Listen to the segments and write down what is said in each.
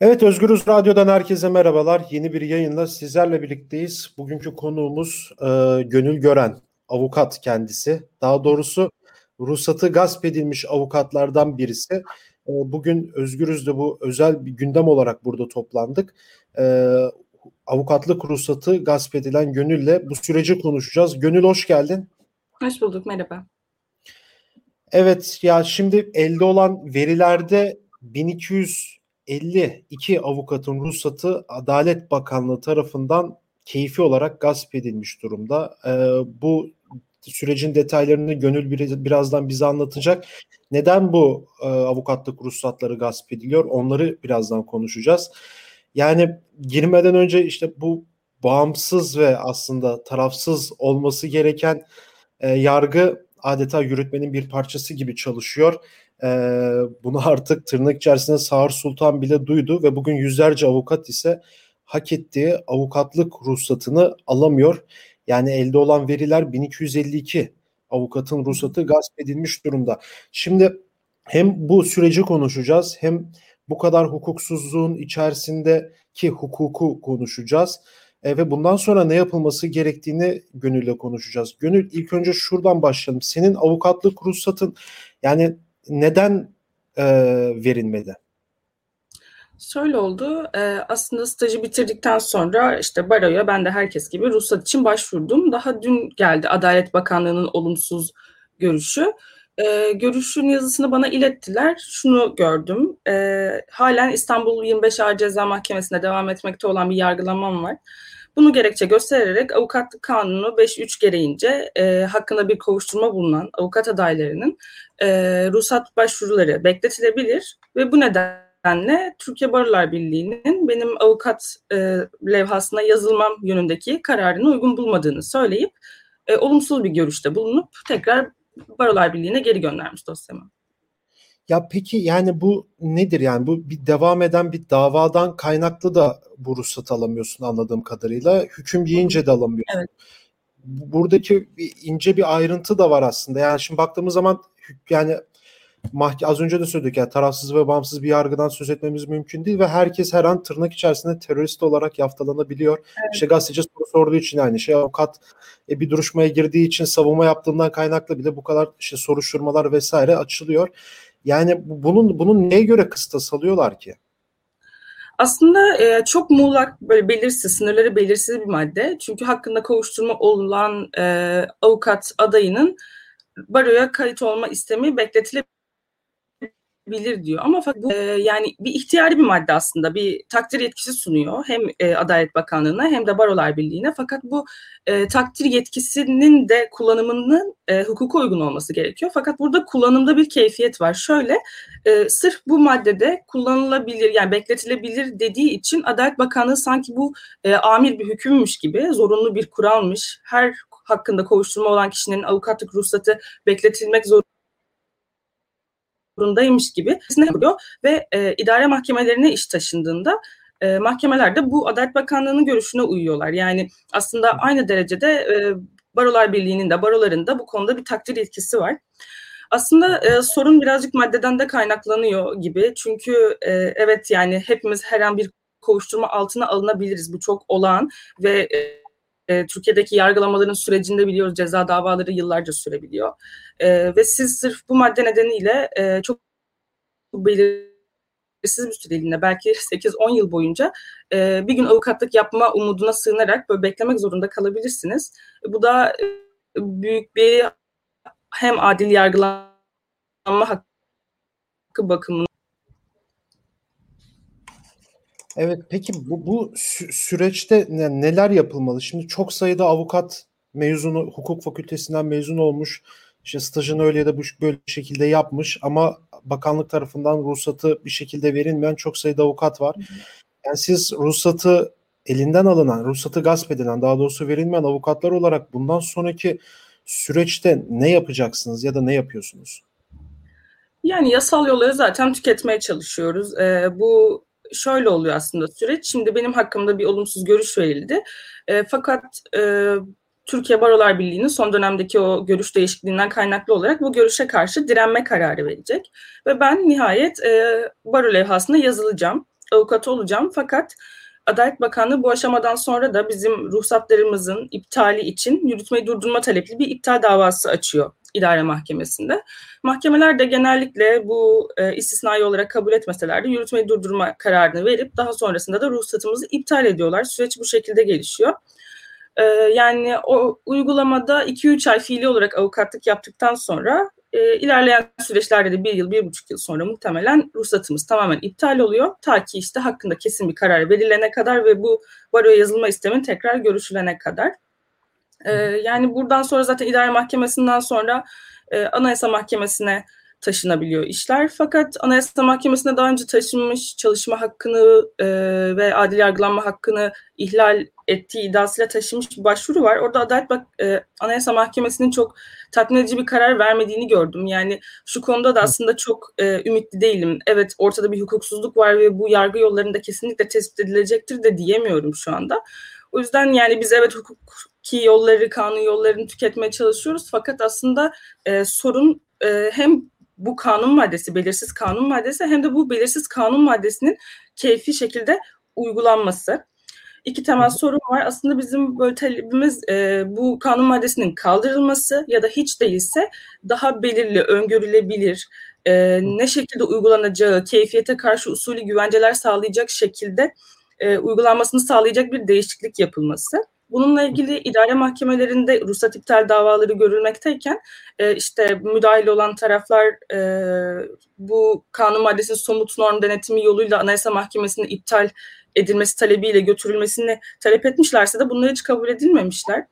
Evet Özgürüz Radyo'dan herkese merhabalar. Yeni bir yayınla sizlerle birlikteyiz. Bugünkü konuğumuz e, Gönül Gören, avukat kendisi. Daha doğrusu ruhsatı gasp edilmiş avukatlardan birisi. E, bugün Özgürüz'de bu özel bir gündem olarak burada toplandık. E, avukatlık ruhsatı gasp edilen Gönül'le bu süreci konuşacağız. Gönül hoş geldin. Hoş bulduk, merhaba. Evet ya şimdi elde olan verilerde 1200 52 avukatın ruhsatı Adalet Bakanlığı tarafından keyfi olarak gasp edilmiş durumda. E, bu sürecin detaylarını Gönül birazdan bize anlatacak. Neden bu e, avukatlık ruhsatları gasp ediliyor? Onları birazdan konuşacağız. Yani girmeden önce işte bu bağımsız ve aslında tarafsız olması gereken e, yargı adeta yürütmenin bir parçası gibi çalışıyor e, bunu artık tırnak içerisinde Sağır Sultan bile duydu ve bugün yüzlerce avukat ise hak ettiği avukatlık ruhsatını alamıyor. Yani elde olan veriler 1252 avukatın ruhsatı gasp edilmiş durumda. Şimdi hem bu süreci konuşacağız hem bu kadar hukuksuzluğun içerisindeki hukuku konuşacağız. E, ve bundan sonra ne yapılması gerektiğini Gönül'le konuşacağız. Gönül ilk önce şuradan başlayalım. Senin avukatlık ruhsatın yani neden e, verilmedi? Şöyle oldu. E, aslında stajı bitirdikten sonra işte baroya ben de herkes gibi ruhsat için başvurdum. Daha dün geldi Adalet Bakanlığı'nın olumsuz görüşü. E, görüşün yazısını bana ilettiler. Şunu gördüm. E, halen İstanbul 25 Ağır Ceza Mahkemesi'nde devam etmekte olan bir yargılamam var. Bunu gerekçe göstererek avukatlık kanunu 5.3 gereğince e, hakkında bir kovuşturma bulunan avukat adaylarının e, ruhsat başvuruları bekletilebilir ve bu nedenle Türkiye Barolar Birliği'nin benim avukat e, levhasına yazılmam yönündeki kararını uygun bulmadığını söyleyip e, olumsuz bir görüşte bulunup tekrar Barolar Birliği'ne geri göndermiş dosyamı. Ya peki yani bu nedir yani bu bir devam eden bir davadan kaynaklı da bu ruhsat alamıyorsun anladığım kadarıyla. Hüküm yiyince de alamıyorsun. Evet. Buradaki ince bir ayrıntı da var aslında. Yani şimdi baktığımız zaman yani mahke az önce de söyledik yani tarafsız ve bağımsız bir yargıdan söz etmemiz mümkün değil ve herkes her an tırnak içerisinde terörist olarak yaftalanabiliyor. Evet. İşte gazeteci soru sorduğu için aynı şey avukat e, bir duruşmaya girdiği için savunma yaptığından kaynaklı bile bu kadar işte soruşturmalar vesaire açılıyor. Yani bunun bunun neye göre kıstas alıyorlar ki? Aslında e, çok muğlak, böyle belirsiz, sınırları belirsiz bir madde. Çünkü hakkında kovuşturma olan e, avukat adayının baroya kayıt olma istemi bekletilebilir bilir diyor. Ama bu e, yani bir ihtiyari bir madde aslında. Bir takdir yetkisi sunuyor hem e, Adalet Bakanlığı'na hem de Barolar Birliği'ne. Fakat bu e, takdir yetkisinin de kullanımının e, hukuka uygun olması gerekiyor. Fakat burada kullanımda bir keyfiyet var. Şöyle e, sırf bu maddede kullanılabilir yani bekletilebilir dediği için Adalet Bakanlığı sanki bu e, amir bir hükümmüş gibi zorunlu bir kuralmış. Her hakkında kovuşturma olan kişinin avukatlık ruhsatı bekletilmek zorunda zorundaymış gibi yapıyor ve e, idare mahkemelerine iş taşındığında e, mahkemeler de bu Adalet Bakanlığı'nın görüşüne uyuyorlar. Yani aslında aynı derecede e, Barolar Birliği'nin de baroların da bu konuda bir takdir yetkisi var. Aslında e, sorun birazcık maddeden de kaynaklanıyor gibi. Çünkü e, evet yani hepimiz her an bir kovuşturma altına alınabiliriz. Bu çok olağan ve e, e, Türkiye'deki yargılamaların sürecinde biliyoruz ceza davaları yıllarca sürebiliyor. E, ve siz sırf bu madde nedeniyle e, çok belirsiz bir süreliğine belki 8-10 yıl boyunca e, bir gün avukatlık yapma umuduna sığınarak böyle beklemek zorunda kalabilirsiniz. Bu da e, büyük bir hem adil yargılama hakkı bakımından Evet peki bu, bu süreçte neler yapılmalı? Şimdi çok sayıda avukat mezunu, hukuk fakültesinden mezun olmuş, işte stajını öyle ya da böyle şekilde yapmış ama bakanlık tarafından ruhsatı bir şekilde verilmeyen çok sayıda avukat var. Yani siz ruhsatı elinden alınan, ruhsatı gasp edilen, daha doğrusu verilmeyen avukatlar olarak bundan sonraki süreçte ne yapacaksınız ya da ne yapıyorsunuz? Yani yasal yolları zaten tüketmeye çalışıyoruz. Ee, bu şöyle oluyor aslında süreç. Şimdi benim hakkımda bir olumsuz görüş verildi. E, fakat e, Türkiye Barolar Birliği'nin son dönemdeki o görüş değişikliğinden kaynaklı olarak bu görüşe karşı direnme kararı verecek. Ve ben nihayet e, baro levhasına yazılacağım. avukatı olacağım. Fakat Adalet Bakanlığı bu aşamadan sonra da bizim ruhsatlarımızın iptali için yürütmeyi durdurma talepli bir iptal davası açıyor idare mahkemesinde. Mahkemeler de genellikle bu e, istisnai olarak kabul etmeseler de yürütmeyi durdurma kararını verip daha sonrasında da ruhsatımızı iptal ediyorlar. Süreç bu şekilde gelişiyor. E, yani o uygulamada 2-3 ay fiili olarak avukatlık yaptıktan sonra e, ilerleyen süreçlerde de bir yıl, bir buçuk yıl sonra muhtemelen ruhsatımız tamamen iptal oluyor. Ta ki işte hakkında kesin bir karar verilene kadar ve bu baroya yazılma istemin tekrar görüşülene kadar. E, yani buradan sonra zaten idare mahkemesinden sonra e, anayasa mahkemesine taşınabiliyor işler. Fakat Anayasa Mahkemesi'ne daha önce taşınmış çalışma hakkını e, ve adil yargılanma hakkını ihlal ettiği iddiasıyla taşınmış bir başvuru var. Orada Adalet Bak e, Anayasa Mahkemesi'nin çok tatmin edici bir karar vermediğini gördüm. Yani şu konuda da aslında çok e, ümitli değilim. Evet ortada bir hukuksuzluk var ve bu yargı yollarında kesinlikle tespit edilecektir de diyemiyorum şu anda. O yüzden yani biz evet hukuki yolları, kanun yollarını tüketmeye çalışıyoruz. Fakat aslında e, sorun e, hem bu kanun maddesi, belirsiz kanun maddesi hem de bu belirsiz kanun maddesinin keyfi şekilde uygulanması. İki temel sorun var. Aslında bizim böyle talebimiz e, bu kanun maddesinin kaldırılması ya da hiç değilse daha belirli, öngörülebilir, e, ne şekilde uygulanacağı, keyfiyete karşı usulü güvenceler sağlayacak şekilde e, uygulanmasını sağlayacak bir değişiklik yapılması. Bununla ilgili idare mahkemelerinde ruhsat iptal davaları görülmekteyken e, işte müdahil olan taraflar e, bu kanun maddesinin somut norm denetimi yoluyla Anayasa Mahkemesi'ne iptal edilmesi talebiyle götürülmesini talep etmişlerse de bunlar hiç kabul edilmemişler.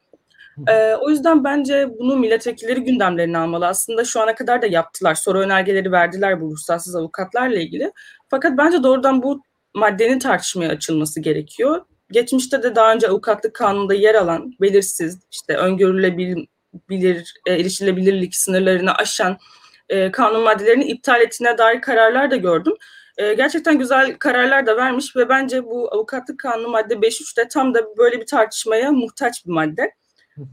Ee, o yüzden bence bunu milletvekilleri gündemlerine almalı. Aslında şu ana kadar da yaptılar. Soru önergeleri verdiler bu ruhsatsız avukatlarla ilgili. Fakat bence doğrudan bu maddenin tartışmaya açılması gerekiyor geçmişte de daha önce avukatlık kanununda yer alan belirsiz, işte öngörülebilir, e, erişilebilirlik sınırlarını aşan e, kanun maddelerini iptal ettiğine dair kararlar da gördüm. E, gerçekten güzel kararlar da vermiş ve bence bu avukatlık kanunu madde 5.3'te tam da böyle bir tartışmaya muhtaç bir madde.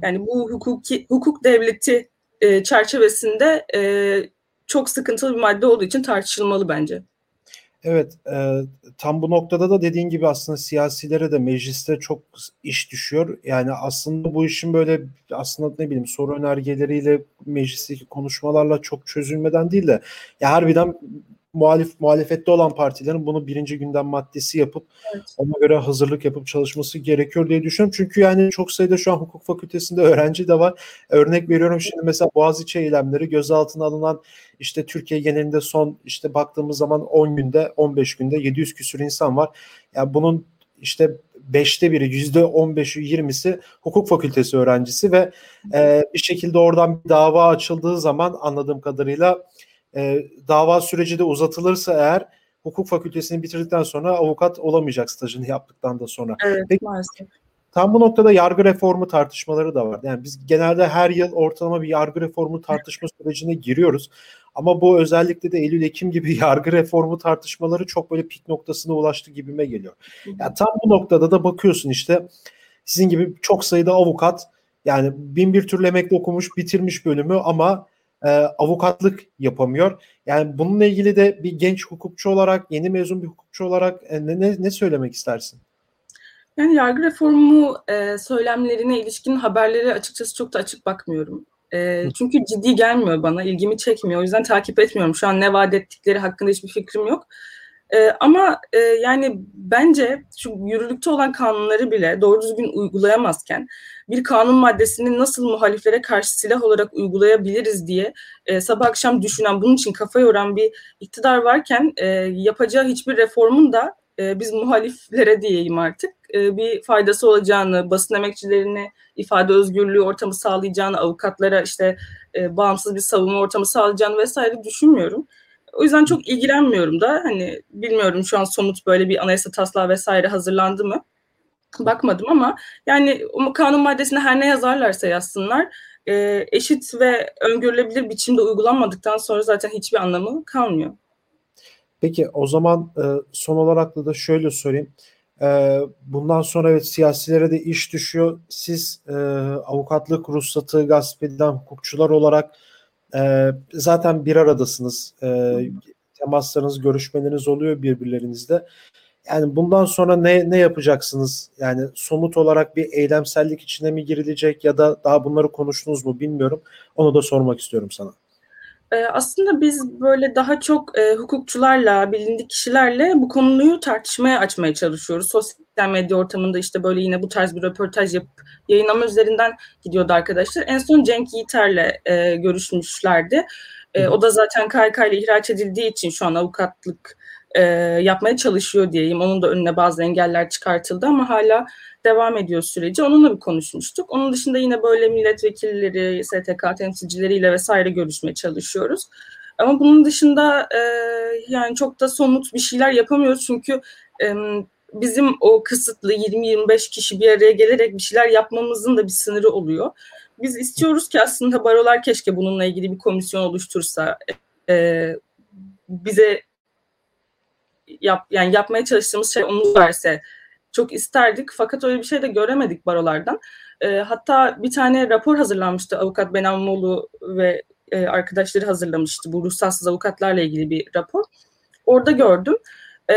Yani bu hukuki hukuk devleti e, çerçevesinde e, çok sıkıntılı bir madde olduğu için tartışılmalı bence. Evet, e, tam bu noktada da dediğin gibi aslında siyasilere de mecliste çok iş düşüyor. Yani aslında bu işin böyle aslında ne bileyim soru önergeleriyle meclisteki konuşmalarla çok çözülmeden değil de ya harbiden muhalif muhalefette olan partilerin bunu birinci gündem maddesi yapıp evet. ona göre hazırlık yapıp çalışması gerekiyor diye düşünüyorum. Çünkü yani çok sayıda şu an hukuk fakültesinde öğrenci de var. Örnek veriyorum şimdi mesela Boğaziçi eylemleri gözaltına alınan işte Türkiye genelinde son işte baktığımız zaman 10 günde 15 günde 700 küsür insan var. Yani bunun işte beşte biri yüzde 15'i 20'si hukuk fakültesi öğrencisi ve e, bir şekilde oradan bir dava açıldığı zaman anladığım kadarıyla e, dava süreci de uzatılırsa eğer hukuk fakültesini bitirdikten sonra avukat olamayacak stajını yaptıktan da sonra. Evet Peki, maalesef. Tam bu noktada yargı reformu tartışmaları da var. Yani biz genelde her yıl ortalama bir yargı reformu tartışma sürecine giriyoruz. Ama bu özellikle de Eylül-Ekim gibi yargı reformu tartışmaları çok böyle pik noktasına ulaştı gibime geliyor. Yani tam bu noktada da bakıyorsun işte sizin gibi çok sayıda avukat yani bin bir türlü emekli okumuş bitirmiş bölümü ama e, avukatlık yapamıyor. Yani bununla ilgili de bir genç hukukçu olarak, yeni mezun bir hukukçu olarak e, ne, ne, ne söylemek istersin? Yani yargı reformu e, söylemlerine ilişkin haberleri açıkçası çok da açık bakmıyorum. E, çünkü ciddi gelmiyor bana, ilgimi çekmiyor. O yüzden takip etmiyorum. Şu an ne vaat ettikleri hakkında hiçbir fikrim yok. E, ama e, yani bence şu yürürlükte olan kanunları bile doğru düzgün uygulayamazken bir kanun maddesini nasıl muhaliflere karşı silah olarak uygulayabiliriz diye e, sabah akşam düşünen, bunun için kafa yoran bir iktidar varken e, yapacağı hiçbir reformun da e, biz muhaliflere diyeyim artık e, bir faydası olacağını, basın emekçilerine ifade özgürlüğü ortamı sağlayacağını, avukatlara işte e, bağımsız bir savunma ortamı sağlayacağını vesaire düşünmüyorum. O yüzden çok ilgilenmiyorum da hani bilmiyorum şu an somut böyle bir anayasa taslağı vesaire hazırlandı mı? Bakmadım ama yani kanun maddesine her ne yazarlarsa yazsınlar e, eşit ve öngörülebilir biçimde uygulanmadıktan sonra zaten hiçbir anlamı kalmıyor. Peki o zaman e, son olarak da, şöyle sorayım. E, bundan sonra evet siyasilere de iş düşüyor. Siz avukatlık ruhsatı gasp edilen hukukçular olarak e, zaten bir aradasınız. E, temaslarınız, görüşmeleriniz oluyor birbirlerinizle. Yani bundan sonra ne ne yapacaksınız? Yani somut olarak bir eylemsellik içine mi girilecek ya da daha bunları konuştunuz mu bilmiyorum. Onu da sormak istiyorum sana. Ee, aslında biz böyle daha çok e, hukukçularla, bilindik kişilerle bu konuyu tartışmaya açmaya çalışıyoruz. Sosyal medya ortamında işte böyle yine bu tarz bir röportaj yapıp yayınlama üzerinden gidiyordu arkadaşlar. En son Cenk Yiğiter'le e, görüşmüşlerdi. E, o da zaten KYK ile ihraç edildiği için şu an avukatlık e, yapmaya çalışıyor diyeyim. Onun da önüne bazı engeller çıkartıldı ama hala devam ediyor süreci. Onunla bir konuşmuştuk. Onun dışında yine böyle milletvekilleri, STK temsilcileriyle vesaire görüşmeye çalışıyoruz. Ama bunun dışında e, yani çok da somut bir şeyler yapamıyoruz çünkü e, bizim o kısıtlı 20-25 kişi bir araya gelerek bir şeyler yapmamızın da bir sınırı oluyor. Biz istiyoruz ki aslında barolar keşke bununla ilgili bir komisyon oluştursa, e, bize yap, yani yapmaya çalıştığımız şey onu verse çok isterdik fakat öyle bir şey de göremedik barolardan. E, hatta bir tane rapor hazırlanmıştı avukat Benamoğlu ve e, arkadaşları hazırlamıştı bu ruhsatsız avukatlarla ilgili bir rapor. Orada gördüm. E,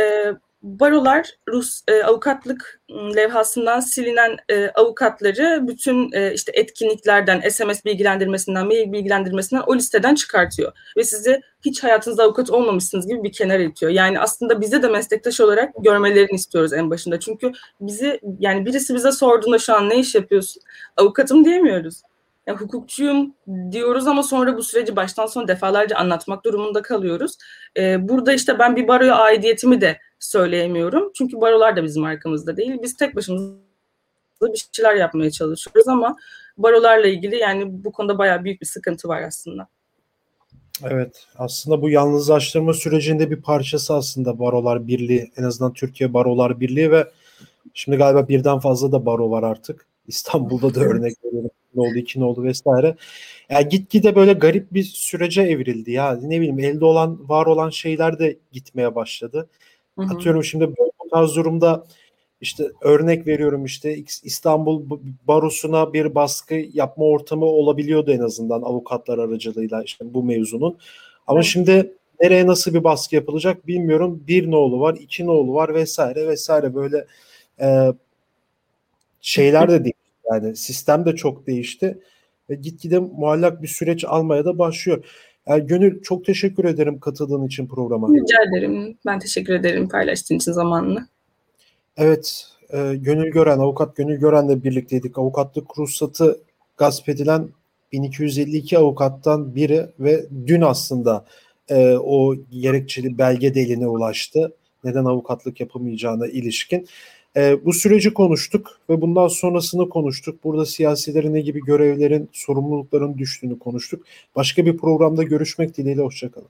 barolar Rus e, avukatlık levhasından silinen e, avukatları bütün e, işte etkinliklerden, SMS bilgilendirmesinden, mail bilgilendirmesinden o listeden çıkartıyor. Ve sizi hiç hayatınızda avukat olmamışsınız gibi bir kenar itiyor. Yani aslında bize de meslektaş olarak görmelerini istiyoruz en başında. Çünkü bizi yani birisi bize sorduğunda şu an ne iş yapıyorsun? Avukatım diyemiyoruz yani hukukçuyum diyoruz ama sonra bu süreci baştan sona defalarca anlatmak durumunda kalıyoruz. Ee, burada işte ben bir baroya aidiyetimi de söyleyemiyorum. Çünkü barolar da bizim arkamızda değil. Biz tek başımıza bir şeyler yapmaya çalışıyoruz ama barolarla ilgili yani bu konuda bayağı büyük bir sıkıntı var aslında. Evet aslında bu yalnızlaştırma sürecinde bir parçası aslında Barolar Birliği en azından Türkiye Barolar Birliği ve şimdi galiba birden fazla da baro var artık. İstanbul'da da örnek veriyorum ne oldu, iki ne oldu vesaire. Yani gitgide böyle garip bir sürece evrildi ya. Ne bileyim elde olan, var olan şeyler de gitmeye başladı. Hı hı. Atıyorum şimdi bu tarz durumda işte örnek veriyorum işte İstanbul Barosu'na bir baskı yapma ortamı olabiliyordu en azından avukatlar aracılığıyla işte bu mevzunun. Ama evet. şimdi nereye nasıl bir baskı yapılacak bilmiyorum. Bir nolu var, iki nolu var vesaire vesaire böyle e, şeyler de değil. Yani sistem de çok değişti ve gitgide muallak bir süreç almaya da başlıyor. Gönül çok teşekkür ederim katıldığın için programa. Rica ederim. Ben teşekkür ederim paylaştığın için zamanını. Evet, e, Gönül Gören, avukat Gönül Gören'le birlikteydik. Avukatlık ruhsatı gasp edilen 1252 avukattan biri ve dün aslında e, o gerekçeli belge deline ulaştı. Neden avukatlık yapamayacağına ilişkin. E, bu süreci konuştuk ve bundan sonrasını konuştuk. Burada siyasilerin ne gibi görevlerin, sorumlulukların düştüğünü konuştuk. Başka bir programda görüşmek dileğiyle, hoşçakalın.